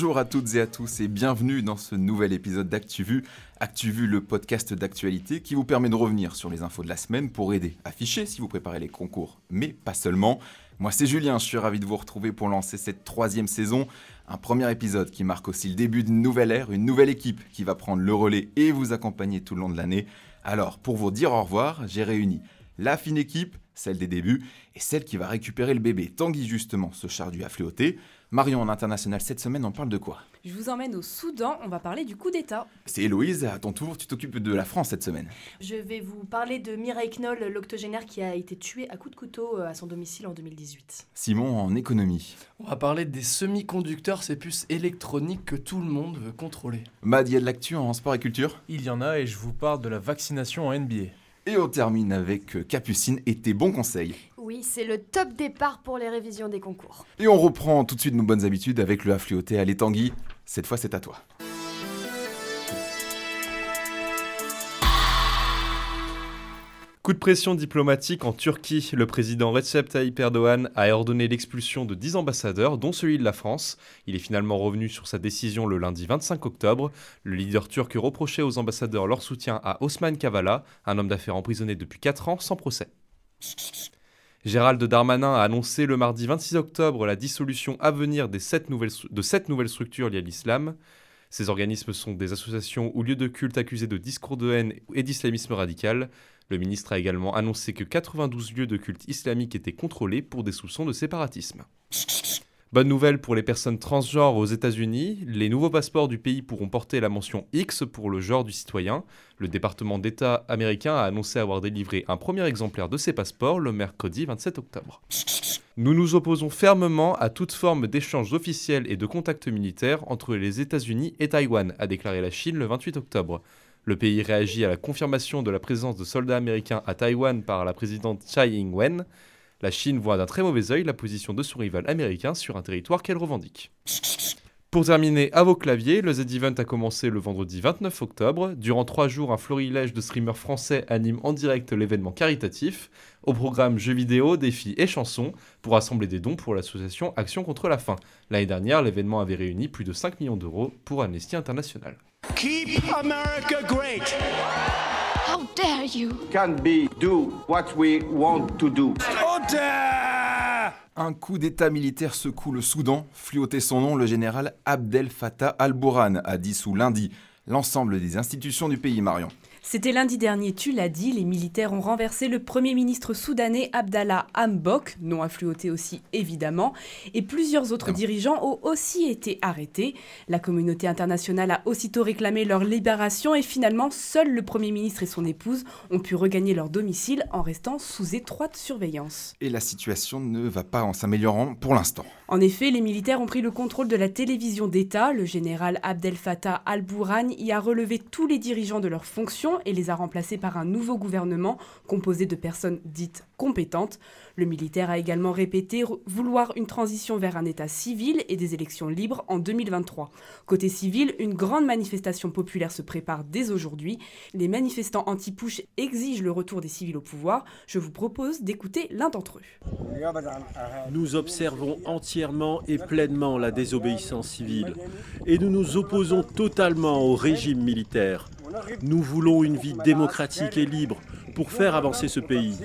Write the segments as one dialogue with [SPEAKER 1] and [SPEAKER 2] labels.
[SPEAKER 1] Bonjour à toutes et à tous et bienvenue dans ce nouvel épisode d'ActuVu. ActuVu, le podcast d'actualité qui vous permet de revenir sur les infos de la semaine pour aider à ficher si vous préparez les concours, mais pas seulement. Moi c'est Julien, je suis ravi de vous retrouver pour lancer cette troisième saison. Un premier épisode qui marque aussi le début d'une nouvelle ère, une nouvelle équipe qui va prendre le relais et vous accompagner tout le long de l'année. Alors pour vous dire au revoir, j'ai réuni la fine équipe, celle des débuts, et celle qui va récupérer le bébé. Tanguy justement se charge du affléoté. Marion en international cette semaine, on parle de quoi?
[SPEAKER 2] Je vous emmène au Soudan, on va parler du coup d'État.
[SPEAKER 1] C'est Héloïse, à ton tour, tu t'occupes de la France cette semaine.
[SPEAKER 3] Je vais vous parler de Mireille Knoll, l'octogénaire qui a été tué à coups de couteau euh, à son domicile en 2018.
[SPEAKER 1] Simon en économie.
[SPEAKER 4] On va parler des semi-conducteurs, ces puces électroniques que tout le monde veut contrôler.
[SPEAKER 1] Mad, il y a de l'actu en sport et culture?
[SPEAKER 5] Il y en a et je vous parle de la vaccination en NBA.
[SPEAKER 1] Et on termine avec euh, Capucine et tes bons conseils.
[SPEAKER 6] Oui, c'est le top départ pour les révisions des concours.
[SPEAKER 1] Et on reprend tout de suite nos bonnes habitudes avec le affléoté. Allez Tanguy, cette fois c'est à toi.
[SPEAKER 5] De pression diplomatique en Turquie. Le président Recep Tayyip Erdogan a ordonné l'expulsion de 10 ambassadeurs, dont celui de la France. Il est finalement revenu sur sa décision le lundi 25 octobre. Le leader turc reprochait aux ambassadeurs leur soutien à Osman Kavala, un homme d'affaires emprisonné depuis 4 ans sans procès. Gérald Darmanin a annoncé le mardi 26 octobre la dissolution à venir des nouvelles, de sept nouvelles structures liées à l'islam. Ces organismes sont des associations ou lieux de culte accusés de discours de haine et d'islamisme radical. Le ministre a également annoncé que 92 lieux de culte islamique étaient contrôlés pour des soupçons de séparatisme. Bonne nouvelle pour les personnes transgenres aux États-Unis, les nouveaux passeports du pays pourront porter la mention X pour le genre du citoyen. Le département d'État américain a annoncé avoir délivré un premier exemplaire de ces passeports le mercredi 27 octobre. Nous nous opposons fermement à toute forme d'échange officiel et de contact militaire entre les États-Unis et Taïwan, a déclaré la Chine le 28 octobre. Le pays réagit à la confirmation de la présence de soldats américains à Taïwan par la présidente Tsai Ing-wen. La Chine voit d'un très mauvais œil la position de son rival américain sur un territoire qu'elle revendique. Pour terminer, à vos claviers, le Z-Event a commencé le vendredi 29 octobre. Durant trois jours, un florilège de streamers français anime en direct l'événement caritatif. Au programme jeux vidéo, défis et chansons pour rassembler des dons pour l'association Action contre la faim. L'année dernière, l'événement avait réuni plus de 5 millions d'euros pour Amnesty International.
[SPEAKER 7] Keep America great.
[SPEAKER 6] How dare you?
[SPEAKER 8] Can't be do what we want to do.
[SPEAKER 7] Order!
[SPEAKER 1] Un coup d'état militaire secoue le Soudan. Fluoté son nom, le général Abdel Fattah al-Burhan a dissous lundi l'ensemble des institutions du pays, Marion.
[SPEAKER 2] C'était lundi dernier, tu l'as dit, les militaires ont renversé le Premier ministre soudanais Abdallah Hambok, non affluoté aussi évidemment, et plusieurs autres dirigeants ont aussi été arrêtés. La communauté internationale a aussitôt réclamé leur libération et finalement, seul le Premier ministre et son épouse ont pu regagner leur domicile en restant sous étroite surveillance.
[SPEAKER 1] Et la situation ne va pas en s'améliorant pour l'instant.
[SPEAKER 2] En effet, les militaires ont pris le contrôle de la télévision d'État. Le général Abdel Fattah al-Burhan y a relevé tous les dirigeants de leurs fonctions et les a remplacés par un nouveau gouvernement composé de personnes dites compétentes. Le militaire a également répété vouloir une transition vers un État civil et des élections libres en 2023. Côté civil, une grande manifestation populaire se prépare dès aujourd'hui. Les manifestants anti-push exigent le retour des civils au pouvoir. Je vous propose d'écouter l'un d'entre eux.
[SPEAKER 9] Nous observons entièrement et pleinement la désobéissance civile et nous nous opposons totalement au régime militaire. Nous voulons une vie démocratique et libre pour faire avancer ce pays.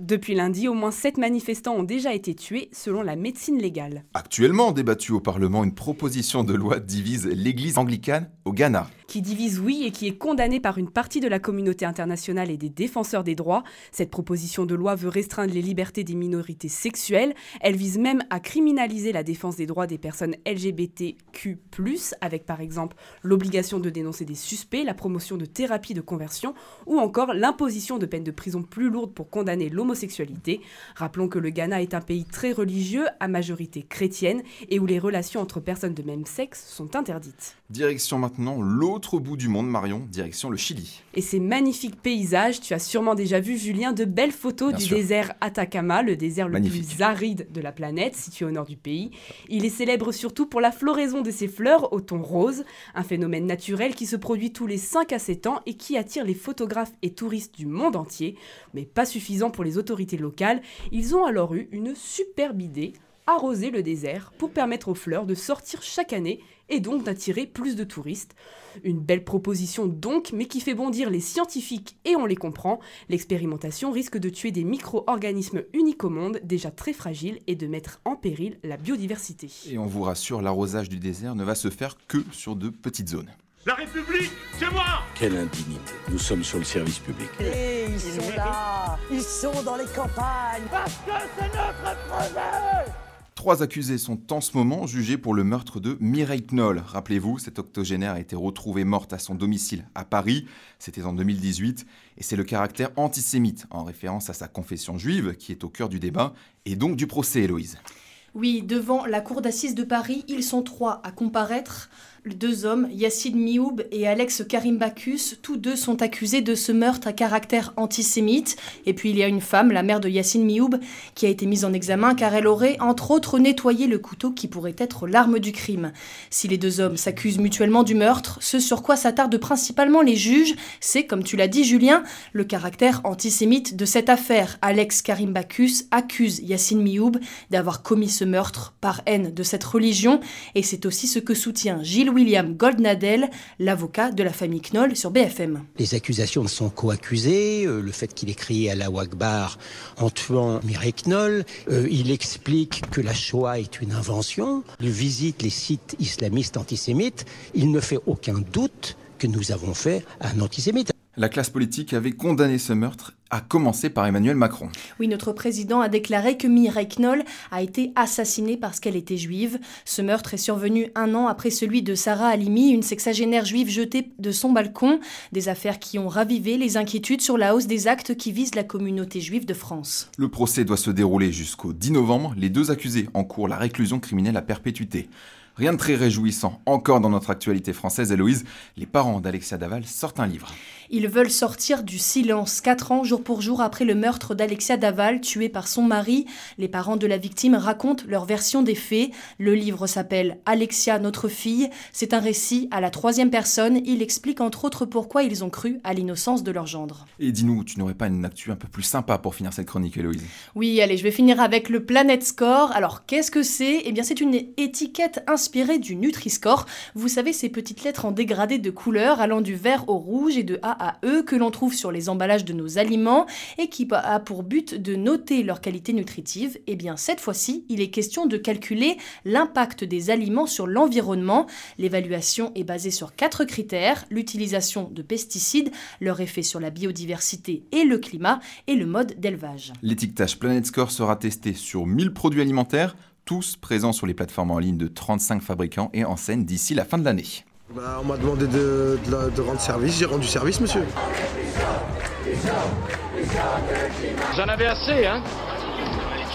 [SPEAKER 2] Depuis lundi, au moins 7 manifestants ont déjà été tués selon la médecine légale.
[SPEAKER 1] Actuellement débattue au Parlement, une proposition de loi divise l'Église anglicane au Ghana.
[SPEAKER 2] Qui divise oui et qui est condamnée par une partie de la communauté internationale et des défenseurs des droits. Cette proposition de loi veut restreindre les libertés des minorités sexuelles. Elle vise même à criminaliser la défense des droits des personnes LGBTQ, avec par exemple l'obligation de dénoncer des suspects, la promotion de thérapies de conversion ou encore l'imposition de peines de prison plus lourdes pour condamner l'homosexualité. Rappelons que le Ghana est un pays très religieux, à majorité chrétienne, et où les relations entre personnes de même sexe sont interdites.
[SPEAKER 1] Direction maintenant l'autre bout du monde, Marion, direction le Chili.
[SPEAKER 2] Et ces magnifiques paysages, tu as sûrement déjà vu, Julien, de belles photos
[SPEAKER 1] Bien
[SPEAKER 2] du
[SPEAKER 1] sûr.
[SPEAKER 2] désert Atacama, le désert le
[SPEAKER 1] Magnifique.
[SPEAKER 2] plus aride de la planète, situé au nord du pays. Il est célèbre surtout pour la floraison de ses fleurs au ton rose, un phénomène naturel qui se produit tous les 5 à 7 ans et qui attire les photographes et touristes du monde entier. Mais pas suffisant pour les autorités locales, ils ont alors eu une superbe idée arroser le désert pour permettre aux fleurs de sortir chaque année et donc d'attirer plus de touristes. Une belle proposition donc, mais qui fait bondir les scientifiques et on les comprend. L'expérimentation risque de tuer des micro-organismes uniques au monde, déjà très fragiles, et de mettre en péril la biodiversité.
[SPEAKER 1] Et on vous rassure, l'arrosage du désert ne va se faire que sur de petites zones.
[SPEAKER 7] La République, c'est moi
[SPEAKER 9] Quelle indignité. Nous sommes sur le service public.
[SPEAKER 10] Et ils sont là Ils sont dans les campagnes
[SPEAKER 7] Parce que c'est notre projet
[SPEAKER 1] Trois accusés sont en ce moment jugés pour le meurtre de Mireille Knoll. Rappelez-vous, cette octogénaire a été retrouvée morte à son domicile à Paris. C'était en 2018. Et c'est le caractère antisémite, en référence à sa confession juive, qui est au cœur du débat, et donc du procès, Héloïse.
[SPEAKER 3] Oui, devant la cour d'assises de Paris, ils sont trois à comparaître. Deux hommes, Yacine Mioub et Alex Karim Bacchus, tous deux sont accusés de ce meurtre à caractère antisémite. Et puis il y a une femme, la mère de Yacine Mioub, qui a été mise en examen car elle aurait entre autres nettoyé le couteau qui pourrait être l'arme du crime. Si les deux hommes s'accusent mutuellement du meurtre, ce sur quoi s'attardent principalement les juges, c'est, comme tu l'as dit Julien, le caractère antisémite de cette affaire. Alex Karim Bacchus accuse Yacine Mioub d'avoir commis ce meurtre par haine de cette religion et c'est aussi ce que soutient Gilles William Goldnadel, l'avocat de la famille Knoll sur BFM.
[SPEAKER 11] Les accusations de son co-accusé, euh, le fait qu'il ait crié à la Wagbar en tuant Mireille Knoll, euh, il explique que la Shoah est une invention, il visite les sites islamistes antisémites, il ne fait aucun doute que nous avons fait un antisémite.
[SPEAKER 1] La classe politique avait condamné ce meurtre, à commencer par Emmanuel Macron.
[SPEAKER 3] Oui, notre président a déclaré que Mireille Knoll a été assassinée parce qu'elle était juive. Ce meurtre est survenu un an après celui de Sarah Halimi, une sexagénaire juive jetée de son balcon. Des affaires qui ont ravivé les inquiétudes sur la hausse des actes qui visent la communauté juive de France.
[SPEAKER 1] Le procès doit se dérouler jusqu'au 10 novembre. Les deux accusés encourent la réclusion criminelle à perpétuité. Rien de très réjouissant. Encore dans notre actualité française, Héloïse, les parents d'Alexia Daval sortent un livre.
[SPEAKER 3] Ils veulent sortir du silence. Quatre ans, jour pour jour, après le meurtre d'Alexia Daval, tuée par son mari, les parents de la victime racontent leur version des faits. Le livre s'appelle Alexia, notre fille. C'est un récit à la troisième personne. Il explique entre autres pourquoi ils ont cru à l'innocence de leur gendre.
[SPEAKER 1] Et dis-nous, tu n'aurais pas une actu un peu plus sympa pour finir cette chronique, Héloïse?
[SPEAKER 3] Oui, allez, je vais finir avec le Planet Score. Alors, qu'est-ce que c'est? Eh bien, c'est une étiquette inspirée du Nutri-Score. Vous savez, ces petites lettres en dégradé de couleur allant du vert au rouge et de A à E que l'on trouve sur les emballages de nos aliments et qui a pour but de noter leur qualité nutritive. Eh bien, cette fois-ci, il est question de calculer l'impact des aliments sur l'environnement. L'évaluation est basée sur quatre critères l'utilisation de pesticides, leur effet sur la biodiversité et le climat, et le mode d'élevage.
[SPEAKER 1] L'étiquetage Planet Score sera testé sur 1000 produits alimentaires, tous présents sur les plateformes en ligne de 35 fabricants et enseignes d'ici la fin de l'année.
[SPEAKER 12] Bah, on m'a demandé de, de rendre service, j'ai rendu service, monsieur.
[SPEAKER 13] Vous en avez assez, hein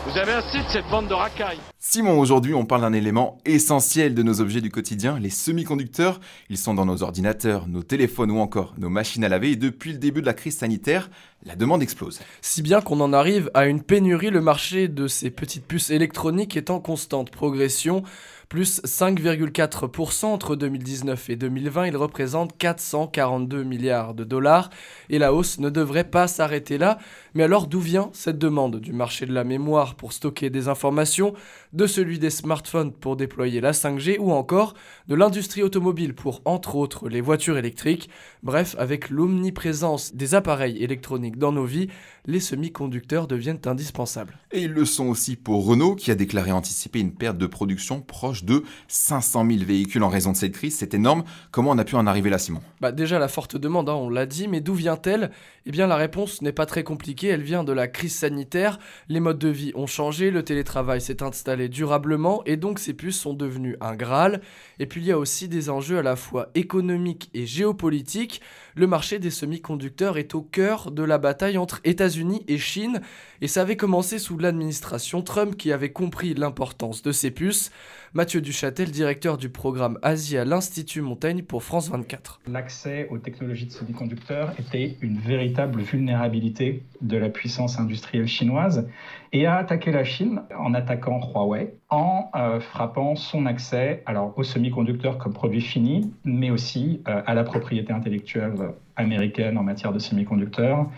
[SPEAKER 13] Vous avez assez de cette bande de racailles.
[SPEAKER 1] Simon, aujourd'hui, on parle d'un élément essentiel de nos objets du quotidien, les semi-conducteurs. Ils sont dans nos ordinateurs, nos téléphones ou encore nos machines à laver. Et depuis le début de la crise sanitaire, la demande explose.
[SPEAKER 4] Si bien qu'on en arrive à une pénurie, le marché de ces petites puces électroniques est en constante progression. Plus 5,4% entre 2019 et 2020, il représente 442 milliards de dollars et la hausse ne devrait pas s'arrêter là. Mais alors d'où vient cette demande Du marché de la mémoire pour stocker des informations, de celui des smartphones pour déployer la 5G ou encore de l'industrie automobile pour entre autres les voitures électriques? Bref, avec l'omniprésence des appareils électroniques dans nos vies, les semi-conducteurs deviennent indispensables.
[SPEAKER 1] Et ils le sont aussi pour Renault, qui a déclaré anticiper une perte de production proche de 500 000 véhicules en raison de cette crise. C'est énorme. Comment on a pu en arriver là, Simon?
[SPEAKER 4] Bah déjà la forte demande, hein, on l'a dit, mais d'où vient-elle? Eh bien la réponse n'est pas très compliquée, elle vient de la crise sanitaire. Les modes de vie ont changé, le télétravail s'est installé durablement et donc ces puces sont devenues un Graal. Et puis il y a aussi des enjeux à la fois économiques et géopolitiques. Le marché des semi-conducteurs est au cœur de la bataille entre États-Unis et Chine et ça avait commencé sous l'administration Trump qui avait compris l'importance de ces puces. Mathieu Duchâtel, directeur du programme Asie à l'Institut Montaigne pour France 24.
[SPEAKER 14] L'accès aux technologies de semi-conducteurs était une véritable vulnérabilité de la puissance industrielle chinoise et a attaqué la Chine en attaquant Huawei, en euh, frappant son accès alors aux semi-conducteurs comme produit fini, mais aussi euh, à la propriété intellectuelle américaines en matière de semi-conducteurs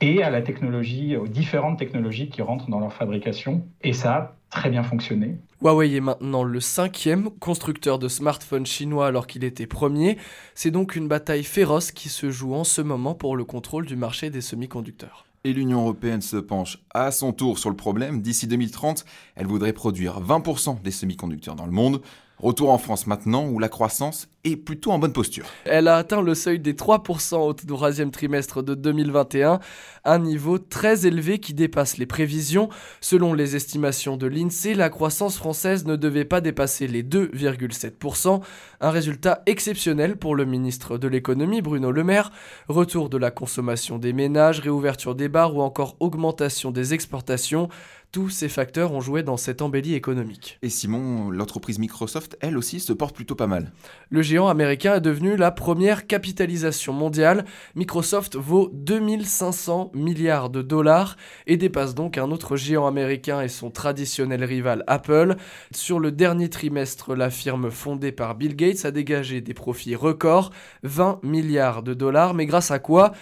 [SPEAKER 14] et à la technologie, aux différentes technologies qui rentrent dans leur fabrication. Et ça a très bien fonctionné.
[SPEAKER 4] Huawei est maintenant le cinquième constructeur de smartphones chinois alors qu'il était premier. C'est donc une bataille féroce qui se joue en ce moment pour le contrôle du marché des semi-conducteurs.
[SPEAKER 1] Et l'Union européenne se penche à son tour sur le problème. D'ici 2030, elle voudrait produire 20% des semi-conducteurs dans le monde. Retour en France maintenant où la croissance plutôt en bonne posture.
[SPEAKER 4] Elle a atteint le seuil des 3% au troisième trimestre de 2021, un niveau très élevé qui dépasse les prévisions. Selon les estimations de l'INSEE, la croissance française ne devait pas dépasser les 2,7%, un résultat exceptionnel pour le ministre de l'économie Bruno Le Maire. Retour de la consommation des ménages, réouverture des bars ou encore augmentation des exportations. Tous ces facteurs ont joué dans cette embellie économique.
[SPEAKER 1] Et Simon, l'entreprise Microsoft, elle aussi, se porte plutôt pas mal.
[SPEAKER 4] Le géant américain est devenu la première capitalisation mondiale. Microsoft vaut 2500 milliards de dollars et dépasse donc un autre géant américain et son traditionnel rival Apple. Sur le dernier trimestre, la firme fondée par Bill Gates a dégagé des profits records, 20 milliards de dollars, mais grâce à quoi?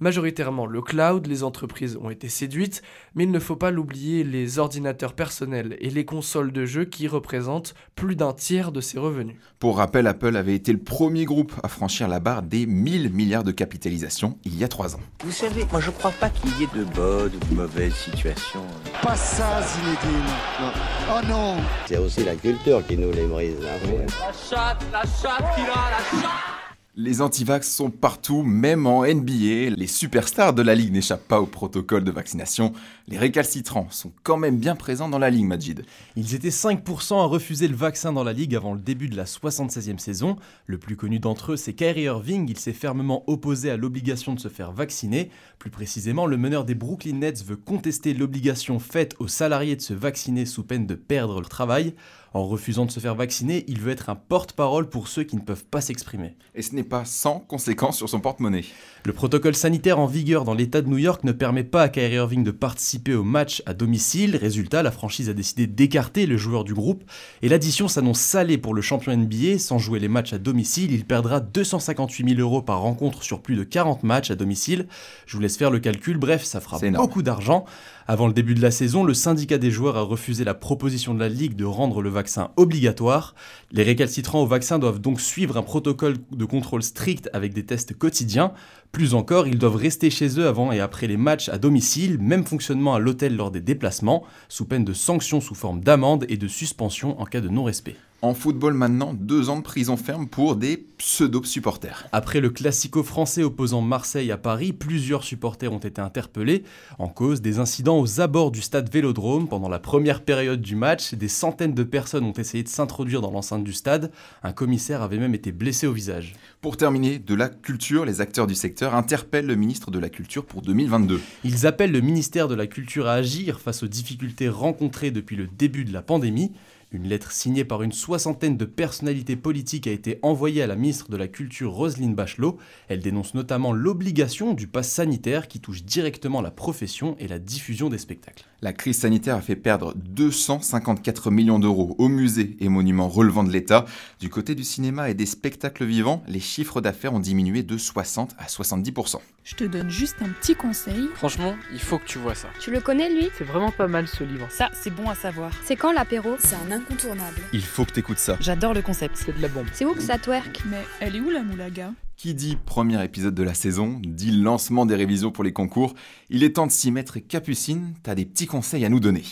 [SPEAKER 4] Majoritairement le cloud, les entreprises ont été séduites, mais il ne faut pas l'oublier, les ordinateurs personnels et les consoles de jeux qui représentent plus d'un tiers de ces revenus.
[SPEAKER 1] Pour rappel, Apple avait été le premier groupe à franchir la barre des 1000 milliards de capitalisation il y a trois ans.
[SPEAKER 15] Vous savez, moi je crois pas qu'il y ait de bonnes ou de mauvaises situations.
[SPEAKER 10] Pas ça, Zinedine. Non. Oh non
[SPEAKER 16] C'est aussi la culture qui nous les brise. Hein.
[SPEAKER 13] La chatte, la chatte qu'il a, la chatte
[SPEAKER 1] les antivax sont partout, même en NBA. Les superstars de la ligue n'échappent pas au protocole de vaccination. Les récalcitrants sont quand même bien présents dans la ligue, Majid.
[SPEAKER 17] Ils étaient 5% à refuser le vaccin dans la ligue avant le début de la 76e saison. Le plus connu d'entre eux, c'est Kyrie Irving. Il s'est fermement opposé à l'obligation de se faire vacciner. Plus précisément, le meneur des Brooklyn Nets veut contester l'obligation faite aux salariés de se vacciner sous peine de perdre leur travail. En refusant de se faire vacciner, il veut être un porte-parole pour ceux qui ne peuvent pas s'exprimer.
[SPEAKER 1] Et ce n'est pas sans conséquences sur son porte-monnaie.
[SPEAKER 17] Le protocole sanitaire en vigueur dans l'État de New York ne permet pas à Kyrie Irving de participer au match à domicile. Résultat, la franchise a décidé d'écarter le joueur du groupe. Et l'addition s'annonce salée pour le champion NBA. Sans jouer les matchs à domicile, il perdra 258 000 euros par rencontre sur plus de 40 matchs à domicile. Je vous laisse faire le calcul. Bref, ça fera beaucoup d'argent. Avant le début de la saison, le syndicat des joueurs a refusé la proposition de la Ligue de rendre le vaccin obligatoire. Les récalcitrants au vaccin doivent donc suivre un protocole de contrôle strict avec des tests quotidiens. Plus encore, ils doivent rester chez eux avant et après les matchs à domicile, même fonctionnement à l'hôtel lors des déplacements, sous peine de sanctions sous forme d'amende et de suspension en cas de non-respect.
[SPEAKER 1] En football maintenant, deux ans de prison ferme pour des pseudo-supporters.
[SPEAKER 17] Après le classico français opposant Marseille à Paris, plusieurs supporters ont été interpellés en cause des incidents aux abords du stade Vélodrome. Pendant la première période du match, des centaines de personnes ont essayé de s'introduire dans l'enceinte du stade. Un commissaire avait même été blessé au visage.
[SPEAKER 1] Pour terminer, de la culture, les acteurs du secteur interpellent le ministre de la Culture pour 2022.
[SPEAKER 17] Ils appellent le ministère de la Culture à agir face aux difficultés rencontrées depuis le début de la pandémie. Une lettre signée par une soixantaine de personnalités politiques a été envoyée à la ministre de la Culture Roselyne Bachelot. Elle dénonce notamment l'obligation du pass sanitaire qui touche directement la profession et la diffusion des spectacles.
[SPEAKER 1] La crise sanitaire a fait perdre 254 millions d'euros aux musées et monuments relevant de l'État. Du côté du cinéma et des spectacles vivants, les chiffres d'affaires ont diminué de 60 à 70%.
[SPEAKER 18] Je te donne juste un petit conseil.
[SPEAKER 19] Franchement, il faut que tu vois ça.
[SPEAKER 20] Tu le connais lui?
[SPEAKER 19] C'est vraiment pas mal ce livre.
[SPEAKER 18] Ça, c'est bon à savoir.
[SPEAKER 20] C'est quand l'apéro?
[SPEAKER 18] C'est un incontournable.
[SPEAKER 1] Il faut que t'écoutes ça.
[SPEAKER 18] J'adore le concept.
[SPEAKER 19] C'est de la bombe.
[SPEAKER 20] C'est où que ça twerk?
[SPEAKER 18] Mais elle est où la moulaga?
[SPEAKER 1] Qui dit premier épisode de la saison, dit lancement des révisions pour les concours. Il est temps de s'y mettre et Capucine, t'as des petits conseils à nous donner.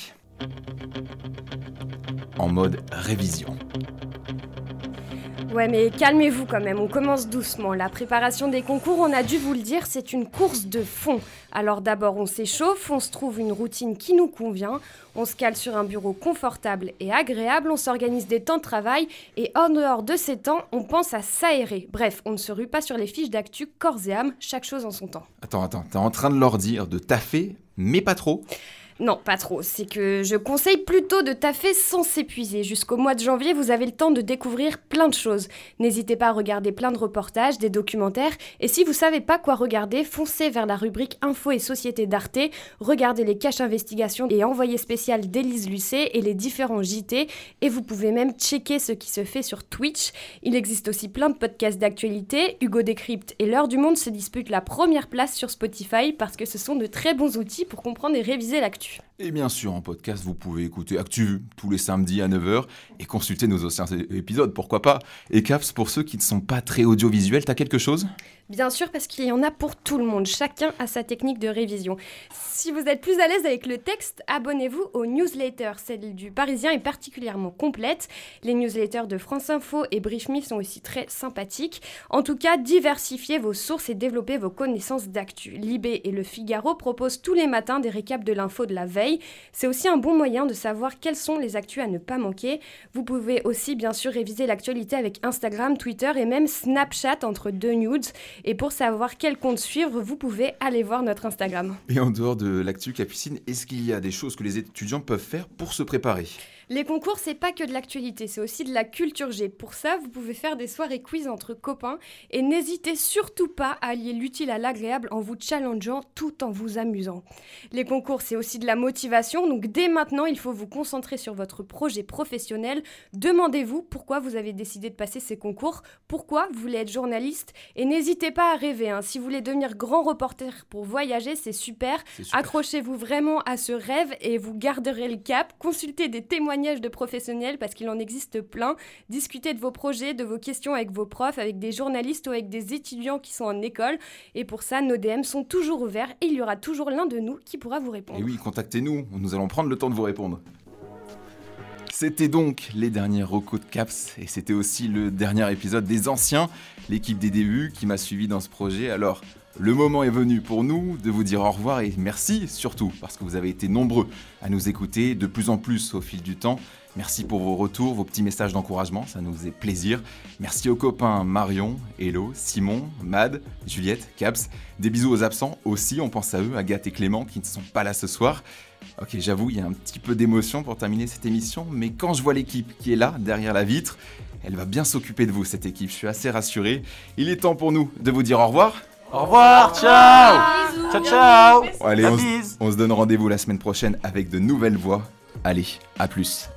[SPEAKER 1] En mode révision.
[SPEAKER 6] Ouais, mais calmez-vous quand même, on commence doucement. La préparation des concours, on a dû vous le dire, c'est une course de fond. Alors d'abord, on s'échauffe, on se trouve une routine qui nous convient, on se cale sur un bureau confortable et agréable, on s'organise des temps de travail et en dehors de ces temps, on pense à s'aérer. Bref, on ne se rue pas sur les fiches d'actu corps et âme, chaque chose en son temps.
[SPEAKER 1] Attends, attends, t'es en train de leur dire de taffer, mais pas trop?
[SPEAKER 6] Non, pas trop. C'est que je conseille plutôt de taffer sans s'épuiser. Jusqu'au mois de janvier, vous avez le temps de découvrir plein de choses. N'hésitez pas à regarder plein de reportages, des documentaires. Et si vous savez pas quoi regarder, foncez vers la rubrique Info et Société d'Arte. Regardez les caches investigations et envoyés spéciales d'Élise Lucet et les différents JT. Et vous pouvez même checker ce qui se fait sur Twitch. Il existe aussi plein de podcasts d'actualité. Hugo Décrypte et L'heure du monde se disputent la première place sur Spotify parce que ce sont de très bons outils pour comprendre et réviser l'actu.
[SPEAKER 1] life Et bien sûr, en podcast, vous pouvez écouter ActuVu tous les samedis à 9h et consulter nos anciens épisodes, pourquoi pas. Et Caps, pour ceux qui ne sont pas très audiovisuels, t'as quelque chose?
[SPEAKER 6] Bien sûr, parce qu'il y en a pour tout le monde. Chacun a sa technique de révision. Si vous êtes plus à l'aise avec le texte, abonnez-vous aux newsletters. Celle du Parisien est particulièrement complète. Les newsletters de France Info et Brief Me sont aussi très sympathiques. En tout cas, diversifiez vos sources et développez vos connaissances d'actu. Libé et Le Figaro proposent tous les matins des récaps de l'info de la veille. C'est aussi un bon moyen de savoir quelles sont les actus à ne pas manquer. Vous pouvez aussi bien sûr réviser l'actualité avec Instagram, Twitter et même Snapchat entre deux nudes. Et pour savoir quel compte suivre, vous pouvez aller voir notre Instagram.
[SPEAKER 1] Et en dehors de l'actu Capucine, est-ce qu'il y a des choses que les étudiants peuvent faire pour se préparer?
[SPEAKER 6] Les concours, c'est pas que de l'actualité, c'est aussi de la culture G. Pour ça, vous pouvez faire des soirées quiz entre copains et n'hésitez surtout pas à allier l'utile à l'agréable en vous challengeant tout en vous amusant. Les concours, c'est aussi de la motivation, donc dès maintenant, il faut vous concentrer sur votre projet professionnel. Demandez-vous pourquoi vous avez décidé de passer ces concours, pourquoi vous voulez être journaliste et n'hésitez pas à rêver. Hein. Si vous voulez devenir grand reporter pour voyager, c'est super. super. Accrochez-vous vraiment à ce rêve et vous garderez le cap. Consultez des témoignages de professionnels parce qu'il en existe plein. Discutez de vos projets, de vos questions avec vos profs, avec des journalistes ou avec des étudiants qui sont en école. Et pour ça, nos DM sont toujours ouverts et il y aura toujours l'un de nous qui pourra vous répondre.
[SPEAKER 1] Et oui, contactez-nous, nous allons prendre le temps de vous répondre. C'était donc les derniers recos de CAPS et c'était aussi le dernier épisode des anciens, l'équipe des débuts qui m'a suivi dans ce projet. Alors, le moment est venu pour nous de vous dire au revoir et merci surtout parce que vous avez été nombreux à nous écouter de plus en plus au fil du temps. Merci pour vos retours, vos petits messages d'encouragement, ça nous faisait plaisir. Merci aux copains Marion, Hello, Simon, Mad, Juliette, Caps. Des bisous aux absents aussi, on pense à eux, Agathe et Clément qui ne sont pas là ce soir. Ok, j'avoue, il y a un petit peu d'émotion pour terminer cette émission, mais quand je vois l'équipe qui est là, derrière la vitre, elle va bien s'occuper de vous, cette équipe, je suis assez rassuré. Il est temps pour nous de vous dire au revoir.
[SPEAKER 20] Au revoir, ciao. Ciao, ciao.
[SPEAKER 1] Allez, on, on se donne rendez-vous la semaine prochaine avec de nouvelles voix. Allez, à plus